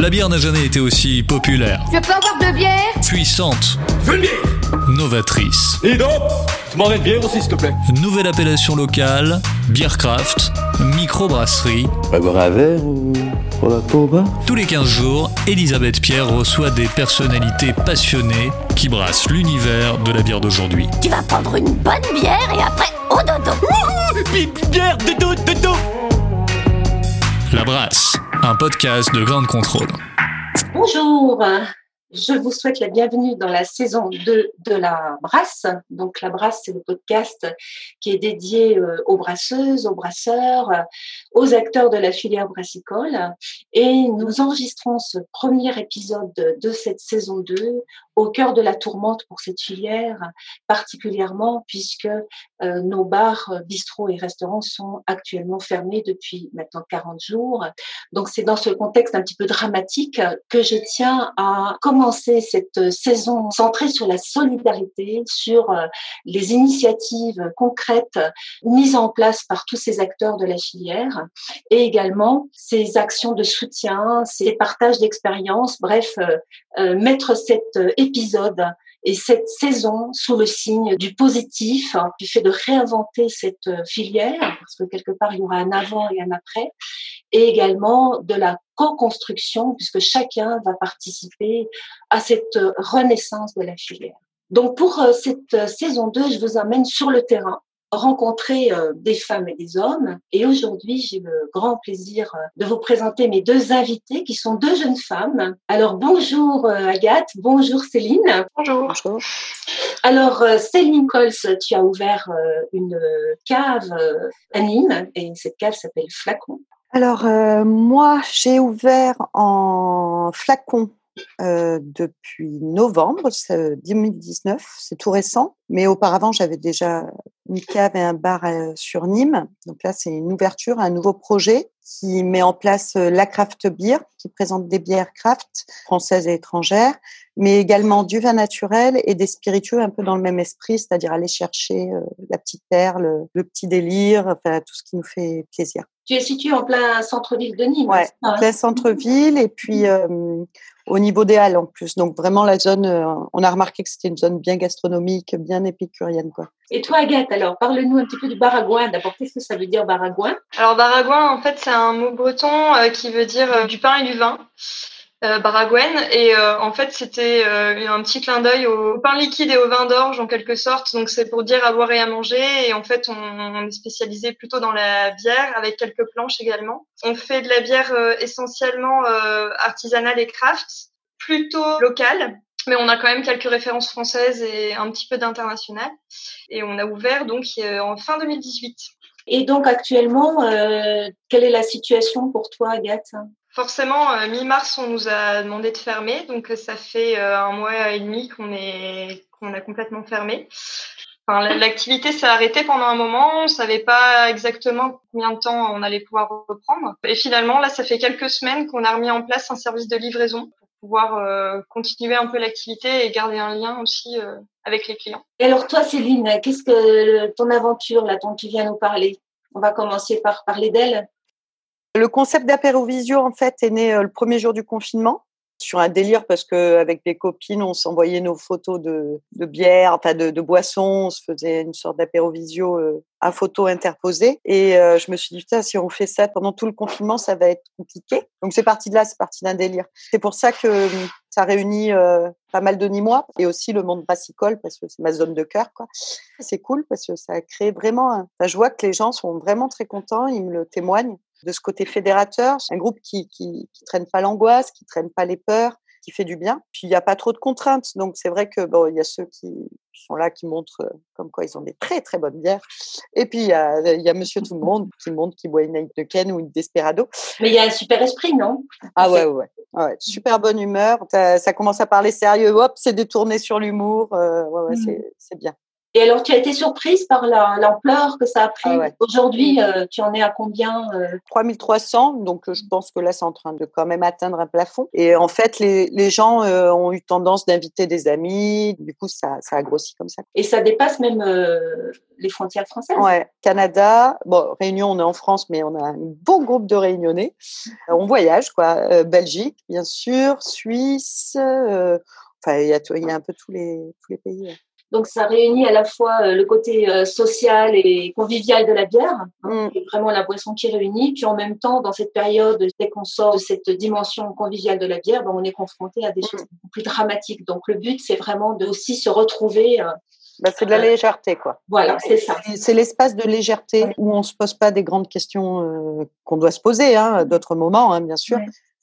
La bière n'a jamais été aussi populaire. Je peux avoir de bière Puissante. Novatrice. Et donc Tu m'en une bière aussi, s'il te plaît Nouvelle appellation locale, Beercraft, microbrasserie. On va boire un verre ou on va pas au bar Tous les 15 jours, Elisabeth Pierre reçoit des personnalités passionnées qui brassent l'univers de la bière d'aujourd'hui. Tu vas prendre une bonne bière et après au dodo. Bière, dodo, dodo La Brasse, un podcast de grande contrôle. Bonjour, je vous souhaite la bienvenue dans la saison 2 de La Brasse. Donc La Brasse, c'est le podcast qui est dédié euh, aux brasseuses, aux brasseurs, aux acteurs de la filière brassicole. Et nous enregistrons ce premier épisode de cette saison 2 au cœur de la tourmente pour cette filière, particulièrement puisque euh, nos bars, bistrots et restaurants sont actuellement fermés depuis maintenant 40 jours. Donc c'est dans ce contexte un petit peu dramatique que je tiens à commencer cette saison centrée sur la solidarité, sur euh, les initiatives concrètes mises en place par tous ces acteurs de la filière et également ces actions de soutien, ces partages d'expériences, bref, euh, mettre cette épisode et cette saison sous le signe du positif, hein, du fait de réinventer cette euh, filière, parce que quelque part il y aura un avant et un après, et également de la co-construction, puisque chacun va participer à cette euh, renaissance de la filière. Donc pour euh, cette saison 2, je vous emmène sur le terrain rencontrer euh, des femmes et des hommes. Et aujourd'hui, j'ai le grand plaisir euh, de vous présenter mes deux invités qui sont deux jeunes femmes. Alors bonjour euh, Agathe, bonjour Céline. Bonjour. bonjour. Alors Céline Cols, tu as ouvert une cave à Nîmes et cette cave s'appelle Flacon. Alors moi, j'ai ouvert en Flacon euh, depuis novembre 2019, c'est tout récent. Mais auparavant, j'avais déjà une cave et un bar euh, sur Nîmes. Donc là, c'est une ouverture, un nouveau projet qui met en place euh, la craft beer, qui présente des bières craft françaises et étrangères, mais également du vin naturel et des spiritueux un peu dans le même esprit, c'est-à-dire aller chercher la petite perle, le petit délire, enfin tout ce qui nous fait plaisir. Tu es situé en plein centre-ville de Nîmes. Ouais, en plein centre-ville et puis au niveau des halles en plus. Donc vraiment la zone, euh, on a remarqué que c'était une zone bien gastronomique, bien épicurienne quoi. Et toi Agathe, alors parle-nous un petit peu du baragouin. D'abord, qu'est-ce que ça veut dire baragouin? Alors baragouin, en fait, c'est un mot breton euh, qui veut dire euh, du pain et du vin. Euh, Baragouin et en fait c'était un petit clin d'œil au pain liquide et au vin d'orge en quelque sorte donc c'est pour dire à boire et à manger et en fait on, est spécialisé plutôt dans la bière avec quelques planches également on fait de la bière essentiellement artisanale et craft plutôt locale, mais on a quand même quelques références françaises et un petit peu d'international. Et on a ouvert donc en fin 2018. Et donc actuellement, euh, quelle est la situation pour toi, Agathe? Forcément, euh, mi-mars, on nous a demandé de fermer, donc ça fait euh, un mois et demi qu'on est qu'on a complètement fermé. Enfin, L'activité s'est arrêtée pendant un moment, on savait pas exactement combien de temps on allait pouvoir reprendre. Et finalement, là, ça fait quelques semaines qu'on a remis en place un service de livraison pouvoir euh, continuer un peu l'activité et garder un lien aussi euh, avec les clients. Et alors toi, Céline, qu'est-ce que ton aventure là dont tu viens nous parler? On va commencer par parler d'elle. Le concept d'apérovisio en fait est né euh, le premier jour du confinement sur un délire parce que avec des copines, on s'envoyait nos photos de, bière, enfin de, boissons, on se faisait une sorte d'apérovisio euh, à photo interposée. Et euh, je me suis dit, putain, si on fait ça pendant tout le confinement, ça va être compliqué. Donc c'est parti de là, c'est parti d'un délire. C'est pour ça que euh, ça réunit pas mal de Nîmois et aussi le monde brassicole parce que c'est ma zone de cœur. quoi. C'est cool parce que ça a créé vraiment. Un... Enfin, je vois que les gens sont vraiment très contents, ils me le témoignent de ce côté fédérateur. C'est un groupe qui, qui, qui traîne pas l'angoisse, qui traîne pas les peurs, qui fait du bien. Puis il n'y a pas trop de contraintes. Donc c'est vrai que bon, il y a ceux qui sont là qui montrent euh, comme quoi ils ont des très très bonnes bières. Et puis il y a, y a Monsieur Tout le Monde qui montre qu'il boit une Ken ou une Desperado. Mais il y a un super esprit, non? Ah ouais, ouais, ouais, super bonne humeur. Ça, commence à parler sérieux. Hop, c'est détourné sur l'humour. Euh, ouais, ouais, mmh. c'est bien. Et alors, tu as été surprise par l'ampleur que ça a pris. Ah Aujourd'hui, euh, tu en es à combien 3300, donc je pense que là, c'est en train de quand même atteindre un plafond. Et en fait, les, les gens ont eu tendance d'inviter des amis. Du coup, ça, ça a grossi comme ça. Et ça dépasse même les frontières françaises. Ouais, Canada. Bon, Réunion, on est en France, mais on a un bon groupe de Réunionnais. on voyage, quoi. Belgique, bien sûr, Suisse. Enfin, il y, y a un peu tous les, tous les pays. Donc, ça réunit à la fois euh, le côté euh, social et convivial de la bière, hein, mm. vraiment la boisson qui réunit, puis en même temps, dans cette période, dès qu'on sort de cette dimension conviviale de la bière, ben, on est confronté à des mm. choses plus dramatiques. Donc, le but, c'est vraiment de aussi se retrouver. Euh, bah, c'est de la légèreté, quoi. Voilà, c'est ça. C'est l'espace de légèreté où on se pose pas des grandes questions qu'on doit se poser, hein, à d'autres moments, hein, bien sûr.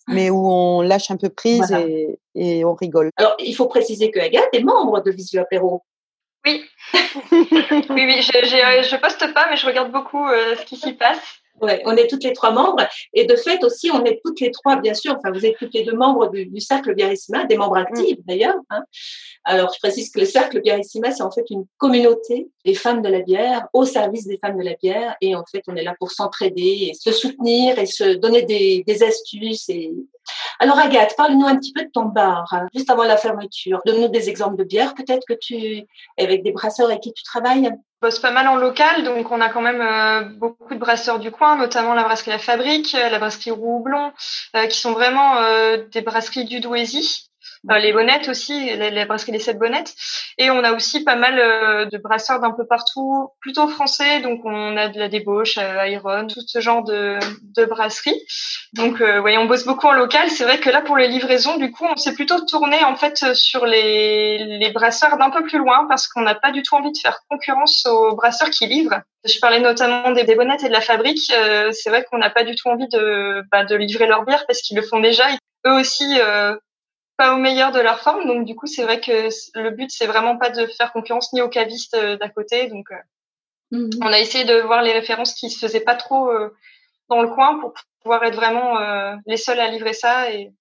mais où on lâche un peu prise et, et, on rigole. Alors, il faut préciser que Agathe est membre de Visu Apéro. Oui, oui, oui, je, je, poste pas, mais je regarde beaucoup euh, ce qui s'y passe. Ouais, on est toutes les trois membres et de fait aussi, on est toutes les trois, bien sûr. Enfin, vous êtes toutes les deux membres du, cercle Biarissima, des membres actifs d'ailleurs. Hein. Alors, je précise que le cercle Biarissima, c'est en fait une communauté des femmes de la bière au service des femmes de la bière et en fait, on est là pour s'entraider et se soutenir et se donner des, des astuces et alors Agathe, parle-nous un petit peu de ton bar, hein, juste avant la fermeture. Donne-nous des exemples de bières, peut-être que tu, avec des brasseurs avec qui tu travailles. Bosse pas mal en local, donc on a quand même euh, beaucoup de brasseurs du coin, notamment la brasserie La Fabrique, la brasserie Roublon, euh, qui sont vraiment euh, des brasseries du Douaisis. Euh, les bonnettes aussi, les, brasseries des sept bonnettes. Et on a aussi pas mal euh, de brasseurs d'un peu partout, plutôt français. Donc on a de la débauche, euh, Iron, tout ce genre de, de brasseries. Donc euh, on bosse beaucoup en local. C'est vrai que là pour les livraisons, du coup, on s'est plutôt tourné en fait sur les, les brasseurs d'un peu plus loin parce qu'on n'a pas du tout envie de faire concurrence aux brasseurs qui livrent. Je parlais notamment des, bonnettes et de la fabrique. c'est vrai qu'on n'a pas du tout envie de, bah, de livrer leur bière parce qu'ils le font déjà. Eux aussi euh, pas au meilleur de leur forme. Donc du coup, c'est vrai que le but c'est vraiment pas de faire concurrence ni aux cavistes euh, d'à côté. Donc euh, mhm. on a essayé de voir les références qui se faisaient pas trop euh, dans le coin pour pouvoir être vraiment les seuls à livrer ça et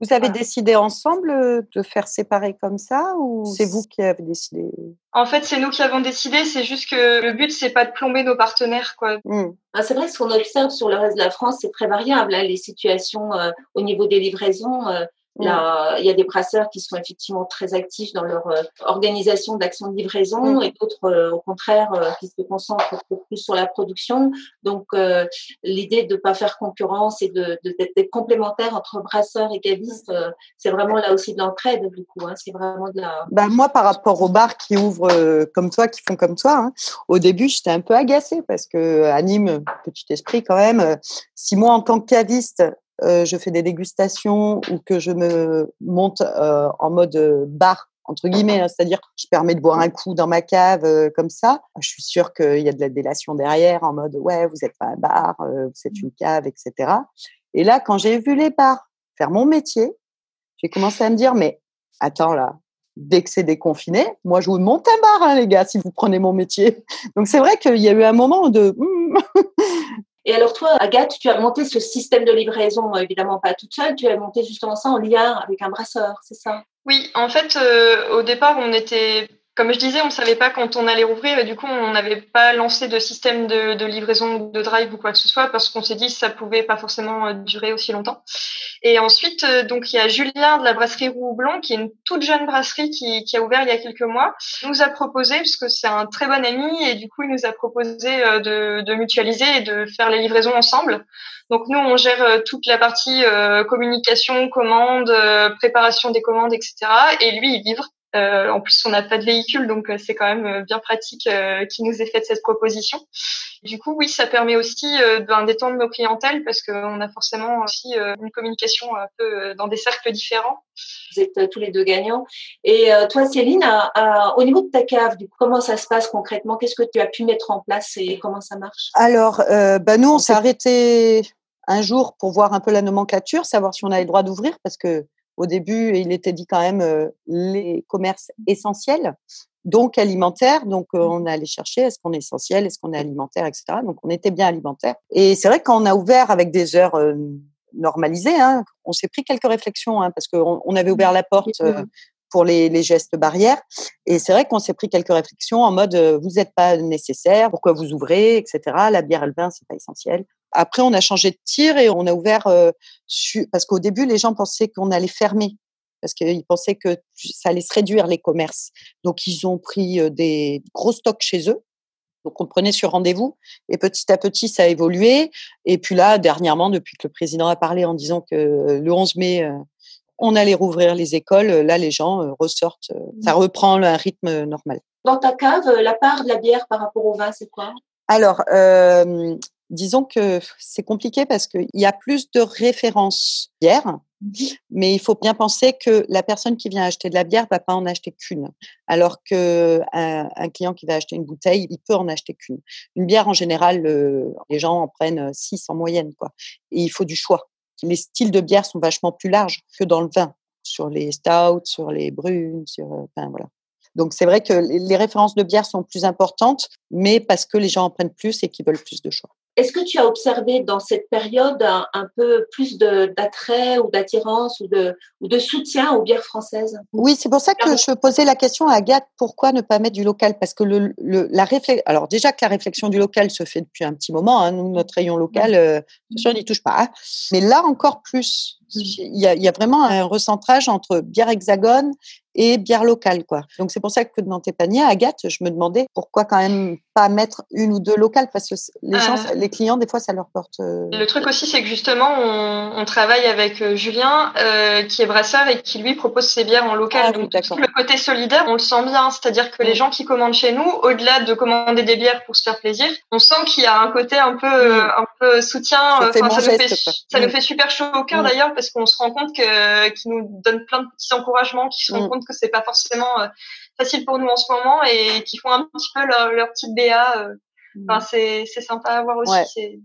vous avez décidé ensemble de faire séparer comme ça ou c'est vous qui avez décidé? En fait, c'est nous qui avons décidé. C'est juste que le but, c'est pas de plomber nos partenaires, quoi. Mmh. Ah, c'est vrai, ce qu'on observe sur le reste de la France, c'est très variable. Hein, les situations au niveau des livraisons. Là, il y a des brasseurs qui sont effectivement très actifs dans leur euh, organisation d'action de livraison et d'autres, euh, au contraire, euh, qui se concentrent plus sur la production. Donc, l'idée de ne pas faire concurrence et de, d'être complémentaire entre brasseurs et cavistes, c'est vraiment là aussi de l'entraide, du coup. Hein, c'est vraiment de la. Bah, moi, par rapport aux bars qui ouvrent comme toi, qui font comme toi, hein, au début, j'étais un peu agacée parce que anime petit esprit quand même. Si moi, en tant que caviste, euh, je fais des dégustations ou que je me monte euh, en mode euh, bar entre guillemets, hein, c'est-à-dire je permets de boire un coup dans ma cave comme ça. Je suis sûre qu'il y a de la délation derrière en mode ouais vous êtes pas un bar, vous êtes une cave, etc. Et là quand j'ai vu les bars faire mon métier, j'ai commencé à me dire mais attends là, dès que c'est déconfiné, moi je vous monte un bar hein, les gars si vous prenez mon métier. Donc c'est vrai qu'il y a eu un moment de hmm, Et alors toi, Agathe, tu as monté ce système de livraison, évidemment pas toute seule, tu as monté justement ça en lien avec un brasseur, c'est ça? Oui, en fait, euh, au départ, on était comme je disais, on ne savait pas quand on allait rouvrir et du coup, on n'avait pas lancé de système de, de, livraison de drive ou quoi que ce soit parce qu'on s'est dit que ça pouvait pas forcément euh, durer aussi longtemps. Et ensuite, euh, donc il y a Julien de la brasserie Roux qui est une toute jeune brasserie qui, a ouvert il y a quelques mois. Nous a proposé, puisque c'est un très bon ami et du coup, il nous a proposé euh, de, de mutualiser et de faire les livraisons ensemble. Donc nous, on gère toute la partie communication, commande, préparation des commandes, etc. Et lui, il livre. Euh, en plus, on n'a pas de véhicule, donc euh, c'est quand même euh, bien pratique euh, qu'il nous ait fait cette proposition. Du coup, oui, ça permet aussi ben, d'étendre nos clientèles parce qu'on a forcément aussi une communication un peu dans des cercles différents. Vous êtes tous les deux gagnants. Et toi, Céline, au niveau de ta cave, du coup, comment ça se passe concrètement? Qu'est-ce que tu as pu mettre en place et comment ça marche? Alors, bah, nous, on s'est arrêté un jour pour voir un peu la nomenclature, savoir si on avait le droit d'ouvrir parce que au début, il était dit quand même euh, les commerces essentiels, donc alimentaires. Donc, euh, mmh. on allé chercher est-ce qu'on est essentiel, est-ce qu'on est alimentaire, etc. Donc, on était bien alimentaire. Et c'est vrai que quand on a ouvert avec des heures euh, normalisées, hein, on s'est pris quelques réflexions hein, parce qu'on on avait ouvert la porte pour les, les gestes barrières. Et c'est vrai qu'on s'est pris quelques réflexions en mode euh, vous n'êtes pas nécessaire, pourquoi vous ouvrez, etc. La bière et le vin, c'est pas essentiel. Après, on a changé de tir et on a ouvert euh, parce qu'au début, les gens pensaient qu'on allait fermer parce qu'ils pensaient que ça allait se réduire les commerces. Donc, ils ont pris euh, des gros stocks chez eux. Donc, on prenait sur rendez-vous et petit à petit, ça a évolué. Et puis là, dernièrement, depuis que le président a parlé en disant que le 11 mai, on allait rouvrir les écoles, là, les gens ressortent. Ça mmh. reprend un rythme normal. Dans ta cave, la part de la bière par rapport au vin, c'est quoi? Alors, euh, disons que c'est compliqué parce qu'il y a plus de références bière, mmh mais il faut bien penser que la personne qui vient acheter de la bière va pas en acheter qu'une, alors que un, client qui va acheter une bouteille, il peut en acheter qu'une. Une bière, en général, les gens en prennent six en moyenne, quoi. Et il faut du choix. Les styles de bière sont vachement plus larges que dans le vin, sur les stouts, sur les brunes, sur, enfin voilà. Donc c'est vrai que les références de bière sont plus importantes, mais parce que les gens en prennent plus et qu'ils veulent plus de choix. Est-ce que tu as observé dans cette période un, peu plus d'attrait ou d'attirance ou de, ou de soutien aux bières françaises? Oui, c'est pour ça que je posais la question à Agathe pourquoi ne pas mettre du local? Parce que le, la réflexion, alors déjà que la réflexion du local se fait depuis un petit moment, hein, notre rayon local, euh, on n'y touche pas. Hein. Mais là encore plus, il y, a, il y, a, vraiment un recentrage entre bière hexagone et bière locale, quoi. Donc c'est pour ça que dans tes paniers, Agathe, je me demandais pourquoi quand même pas mettre une ou deux locales parce que les gens, euh. les clients, des fois, ça leur porte. Euh, le truc aussi, c'est que justement, on, on travaille avec euh, Julien, euh, qui est brasseur et qui lui propose ses bières en local. Ah, Donc le côté solidaire, on le sent bien, c'est-à-dire que les gens qui commandent chez nous, au-delà de commander des bières pour se faire plaisir, on sent qu'il y a un côté un peu, un peu soutien. Ça, ça, nous, fait, ça nous fait super chaud au cœur d'ailleurs parce qu'on se rend compte que qu'ils nous donnent plein de petits encouragements, qui se rendent compte que c'est pas forcément euh, facile pour nous en ce moment et qui font un petit peu leur, leur petite BA. Euh. Mmh. Enfin, c'est, c'est sympa à voir aussi.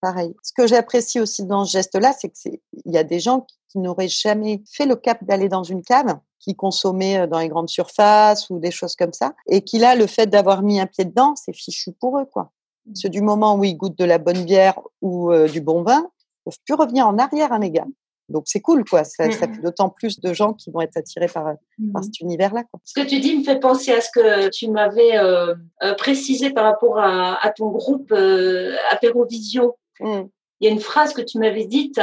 Pareil. Ce que j'apprécie aussi dans ce geste-là, c'est que c'est, il y a des gens qui n'auraient jamais fait le cap d'aller dans une cave, qui consommaient euh, dans les grandes surfaces ou des choses comme ça, et qui là, le fait d'avoir mis un pied dedans, c'est fichu pour eux, quoi. Mmh. Du moment où ils goûtent de la bonne bière ou du bon vin, ils peuvent plus revenir en arrière, hein, les gars. Donc c'est cool, quoi. Ça, ça, mmh fait d'autant plus de gens qui vont être attirés par, mmh par cet univers-là. Ce que tu dis me fait penser à ce que tu m'avais euh, euh précisé par rapport à, à ton groupe euh, Apérovisio. Mmh. Il y a une phrase que tu m'avais dite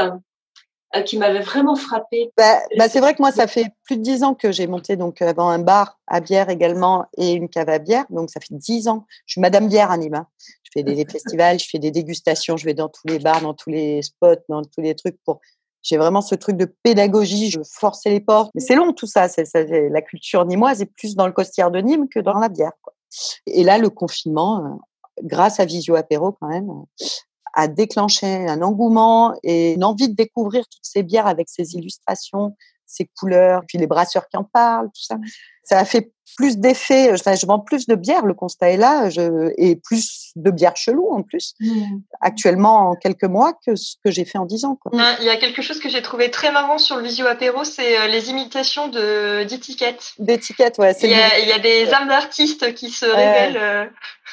euh, qui m'avait vraiment frappée. Bah, bah c'est vrai que moi, ça fait plus de dix ans que j'ai monté donc avant un bar à bière également et une cave à bière. Donc ça fait dix ans. Je suis Madame Bière à Nîmes. Hein. Je fais des festivals, je fais des dégustations, je vais dans tous les bars, dans tous les spots, dans tous les trucs pour j'ai vraiment ce truc de pédagogie, je forçais les portes. Mais c'est long tout ça. C'est, la culture nimoise est plus dans le costière de Nîmes que dans la bière. Quoi. Et là, le confinement, euh, grâce à Visio Apéro quand même, euh, a déclenché un engouement et une envie de découvrir toutes ces bières avec ces illustrations, ces couleurs, puis les brasseurs qui en parlent, tout ça. Ça a fait plus d'effet. Enfin, je vends plus de bière, le constat est là, je, et plus de bière chelou en plus, mmh. actuellement en quelques mois que ce que j'ai fait en dix ans. Quoi. Il y a quelque chose que j'ai trouvé très marrant sur le Visio Apéro, c'est euh, les imitations de d'étiquettes. D'étiquettes, ouais. Il y, a, il y a des âmes d'artistes qui se révèlent. Euh.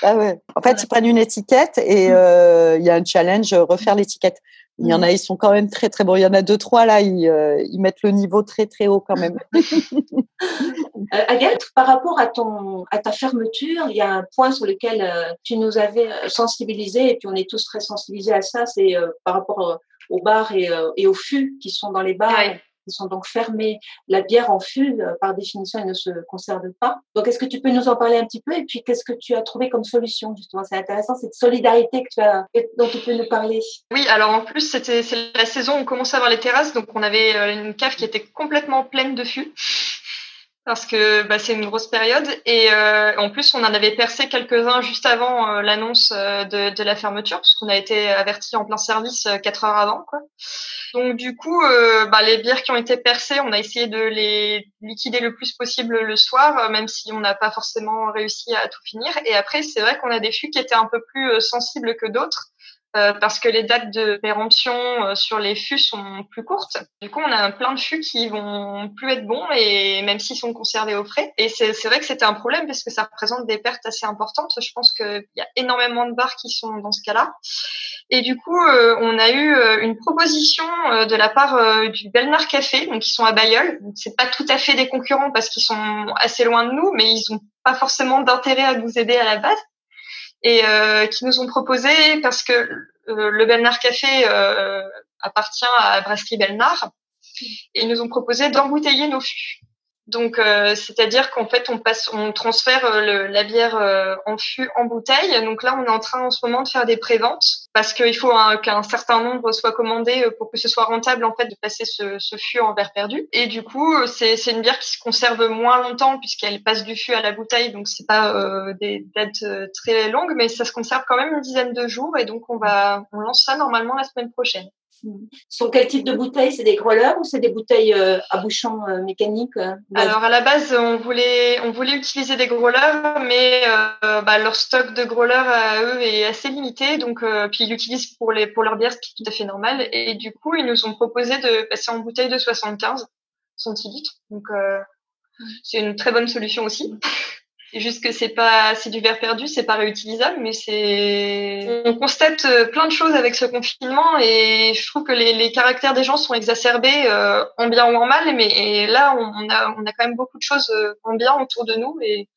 Ah ouais. En fait, ils prennent une étiquette et mmh. euh, il y a un challenge, refaire l'étiquette. Il y en a, ils sont quand même très très bons. Il y en a deux trois là, ils, euh, ils mettent le niveau très très haut quand même. euh, Agathe, par rapport à ton à ta fermeture, il y a un point sur lequel euh, tu nous avais sensibilisés et puis on est tous très sensibilisés à ça, c'est par rapport aux bars et, et, aux fûts qui sont dans les bars sont donc fermés. La bière en fût, euh, par définition, elle ne se conserve pas. Donc, est-ce que tu peux nous en parler un petit peu? Et puis, qu'est-ce que tu as trouvé comme solution, justement? C'est intéressant, cette solidarité que tu as, dont tu peux nous parler. Oui, alors en plus, c'était la saison où on commençait à avoir les terrasses. Donc, on avait euh, une cave qui était complètement pleine de fûts parce que bah, c'est une grosse période. Et euh, en plus on en avait percé quelques-uns juste avant euh, l'annonce euh, de, de, la fermeture parce qu'on a été averti en plein service quatre heures avant quoi. Donc du coup bah, les bières qui ont été percées on a essayé de les liquider le plus possible le soir même si on n'a pas forcément réussi à tout finir. Et après c'est vrai qu'on a des fûts qui étaient un peu plus sensibles que d'autres euh, parce que les dates de péremption euh, sur les fûts sont plus courtes. Du coup, on a plein de fûts qui vont plus être bons, et même s'ils sont conservés au frais. Et c'est vrai que c'était un problème parce que ça représente des pertes assez importantes. Je pense qu'il y a énormément de bars qui sont dans ce cas-là. Et du coup, euh, on a eu une proposition de la part du Belmar Café, donc ils sont à Bayeul. C'est pas tout à fait des concurrents parce qu'ils sont assez loin de nous, mais ils ont pas forcément d'intérêt à nous aider à la base et euh, qui nous ont proposé parce que euh, le Belnar Café euh, appartient à Brasserie Belnar et ils nous ont proposé d'embouteiller nos fûts. Donc, euh, c'est-à-dire qu'en fait, on passe, on transfère euh, le, la bière euh, en fût en bouteille. Donc là, on est en train en ce moment de faire des préventes parce qu'il faut qu'un certain nombre soit commandé pour que ce soit rentable en fait de passer ce, ce fût en verre perdu. Et du coup, c'est une bière qui se conserve moins longtemps puisqu'elle passe du fût à la bouteille. Donc c'est pas des dates très longues, mais ça se conserve quand même une dizaine de jours. Et donc on va, on lance ça normalement la semaine prochaine. Sur quel type de bouteilles? C'est des growlers ou c'est des bouteilles euh, à bouchon euh, mécanique euh, Alors à la base, on voulait on voulait utiliser des growlers, mais bah, leur stock de growlers à eux est assez limité, donc puis ils l'utilisent pour les pour leur bière, ce qui est tout à fait normal. Et du coup, ils nous ont proposé de passer en bouteille de 75 centilitres, donc c'est une très bonne solution aussi. C'est juste que c'est pas, c'est du verre perdu, c'est pas réutilisable, mais c'est. On constate euh, plein de choses avec ce confinement et je trouve que les, les caractères des gens sont exacerbés euh, en bien ou en mal, mais là on, a, on a quand même beaucoup de choses euh, en bien autour de nous et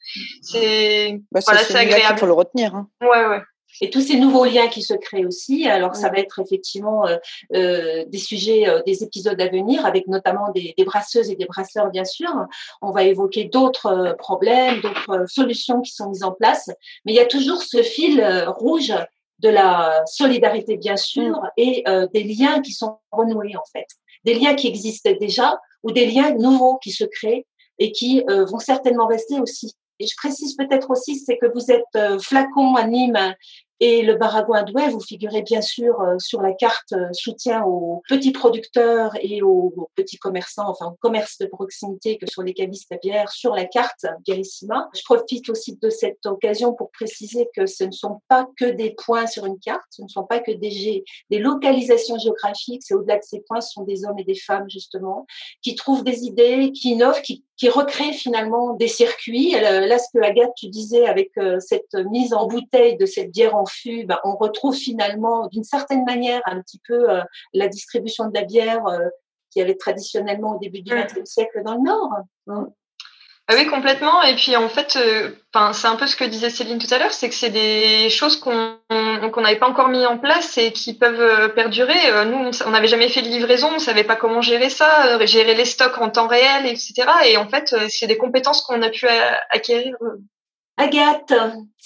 c'est. Bah, voilà, c'est agréable. Il faut le retenir. Hein. Ouais, ouais et tous ces nouveaux liens qui se créent aussi. Alors, ça va être effectivement euh, euh, des sujets, euh, des épisodes à venir, avec notamment des, des, brasseuses et des brasseurs, bien sûr. On va évoquer d'autres problèmes, d'autres solutions qui sont mises en place. Mais il y a toujours ce fil rouge de la solidarité, bien sûr, mm. et des liens qui sont renoués, en fait. Des liens qui existaient déjà ou des liens nouveaux qui se créent et qui vont certainement rester aussi. Et je précise peut-être aussi, c'est que vous êtes flacon à Nîmes et le Baragouin Douai, vous figurez bien sûr euh, sur la carte euh, soutien aux petits producteurs et aux, petits commerçants, enfin aux commerces de proximité que sur les cavistes à bière, sur la carte Biérissima. Je profite aussi de cette occasion pour préciser que ce ne sont pas que des points sur une carte, ce ne sont pas que des, des localisations géographiques, c'est au-delà de ces points, ce sont des hommes et des femmes justement qui trouvent des idées, qui innovent, qui qui recrée finalement des circuits. Là, ce que Agathe, tu disais avec euh, cette mise en bouteille de cette bière en ben, on retrouve finalement d'une certaine manière un petit peu euh, la distribution de la bière euh, qui avait traditionnellement au début du XXe siècle dans le Nord. Hein. Ah oui, complètement. Et puis en fait, euh, c'est un peu ce que disait Céline tout à l'heure, c'est que c'est des choses qu'on n'avait pas encore mis en place et qui peuvent perdurer. Nous, on n'avait jamais fait de livraison, on savait pas comment gérer ça, gérer les stocks en temps réel, etc. Et en fait, c'est des compétences qu'on a pu acquérir. Agathe,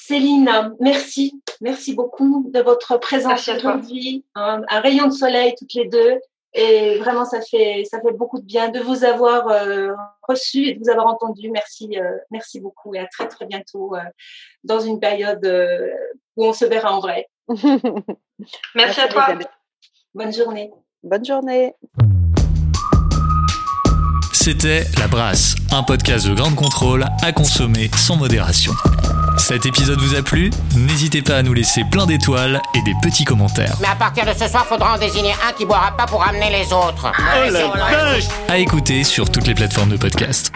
Céline, merci. Merci beaucoup de votre présence aujourd'hui. Un, un rayon de soleil toutes les deux. Et vraiment, ça fait, ça fait beaucoup de bien de vous avoir euh, reçu et de vous avoir entendu. Merci, euh, merci beaucoup et à très très bientôt euh, dans une période où on se verra en vrai. merci, à toi. Bonne journée. Bonne journée. C'était La Brasse, un podcast de grande contrôle à consommer sans modération. Cet épisode vous a plu N'hésitez pas à nous laisser plein d'étoiles et des petits commentaires. Mais à partir de ce soir, faudra en désigner un qui boira pas pour amener les autres. Oh la vache À écouter sur toutes les plateformes de podcast.